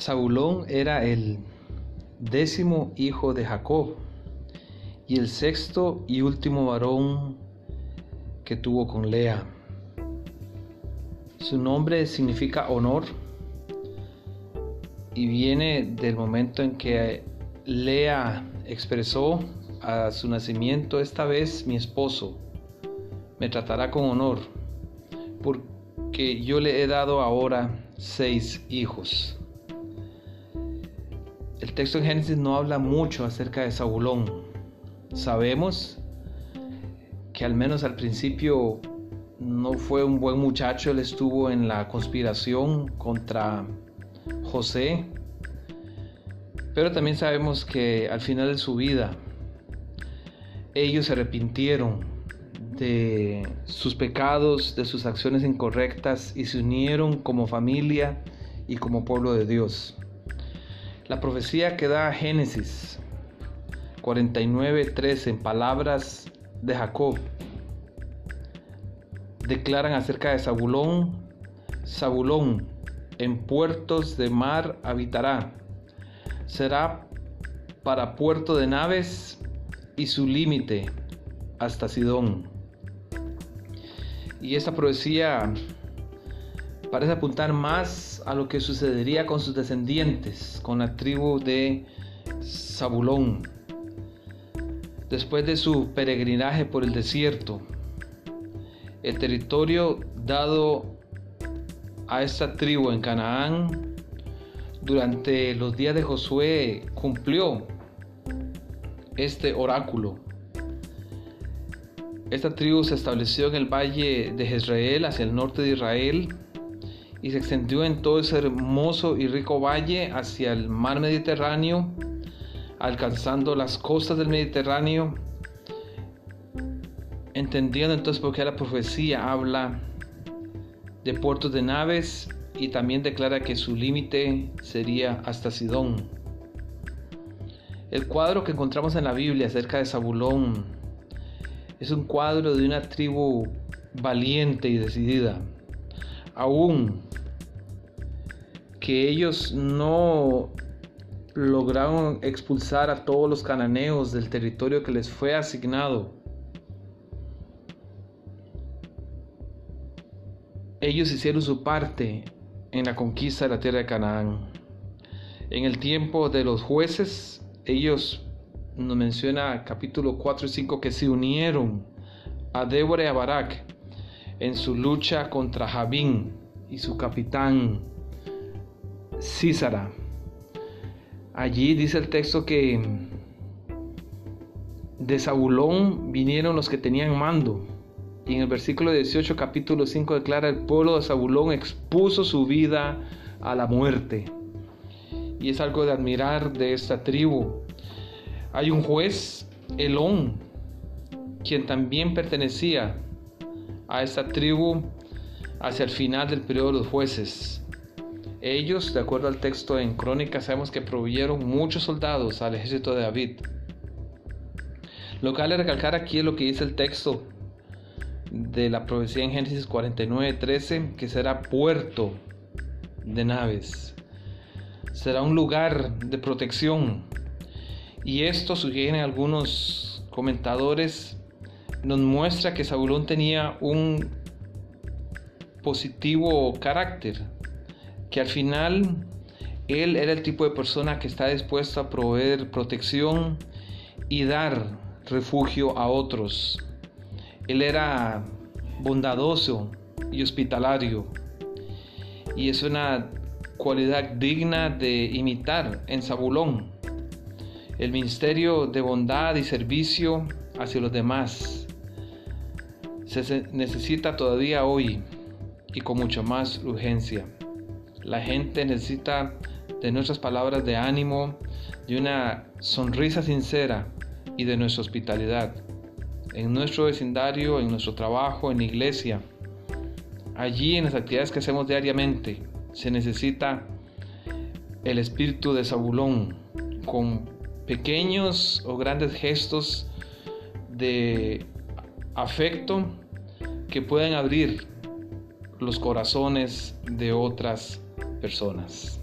Saulón era el décimo hijo de Jacob y el sexto y último varón que tuvo con Lea. Su nombre significa honor y viene del momento en que Lea expresó a su nacimiento, esta vez mi esposo me tratará con honor, porque yo le he dado ahora seis hijos. El texto en Génesis no habla mucho acerca de Zabulón. Sabemos que al menos al principio no fue un buen muchacho, él estuvo en la conspiración contra José, pero también sabemos que al final de su vida ellos se arrepintieron de sus pecados, de sus acciones incorrectas y se unieron como familia y como pueblo de Dios. La profecía que da Génesis 49:13 en palabras de Jacob declaran acerca de Zabulón, Zabulón en puertos de mar habitará. Será para puerto de naves y su límite hasta Sidón. Y esta profecía parece apuntar más a lo que sucedería con sus descendientes, con la tribu de Zabulón, después de su peregrinaje por el desierto. El territorio dado a esta tribu en Canaán durante los días de Josué cumplió este oráculo. Esta tribu se estableció en el valle de Jezreel, hacia el norte de Israel, y se extendió en todo ese hermoso y rico valle hacia el mar Mediterráneo, alcanzando las costas del Mediterráneo, entendiendo entonces por qué la profecía habla de puertos de naves y también declara que su límite sería hasta Sidón. El cuadro que encontramos en la Biblia acerca de Zabulón es un cuadro de una tribu valiente y decidida. Aún que ellos no lograron expulsar a todos los cananeos del territorio que les fue asignado, ellos hicieron su parte en la conquista de la tierra de Canaán. En el tiempo de los jueces, ellos nos menciona capítulo 4 y 5 que se unieron a Débora y a Barak en su lucha contra Jabín y su capitán Císara. Allí dice el texto que de Zabulón vinieron los que tenían mando y en el versículo 18, capítulo 5, declara, el pueblo de Zabulón expuso su vida a la muerte. Y es algo de admirar de esta tribu. Hay un juez, Elón, quien también pertenecía a esta tribu hacia el final del periodo de los jueces. Ellos, de acuerdo al texto en Crónicas, sabemos que proveyeron muchos soldados al ejército de David. Lo que vale recalcar aquí es lo que dice el texto de la profecía en Génesis 49, 13, que será puerto de naves. Será un lugar de protección. Y esto, sugieren algunos comentadores, nos muestra que Zabulón tenía un positivo carácter, que al final él era el tipo de persona que está dispuesto a proveer protección y dar refugio a otros él era bondadoso y hospitalario. Y es una cualidad digna de imitar en Zabulón. El ministerio de bondad y servicio hacia los demás se necesita todavía hoy y con mucha más urgencia. La gente necesita de nuestras palabras de ánimo, de una sonrisa sincera y de nuestra hospitalidad en nuestro vecindario, en nuestro trabajo, en la iglesia, allí en las actividades que hacemos diariamente, se necesita el espíritu de Zabulón con pequeños o grandes gestos de afecto que pueden abrir los corazones de otras personas.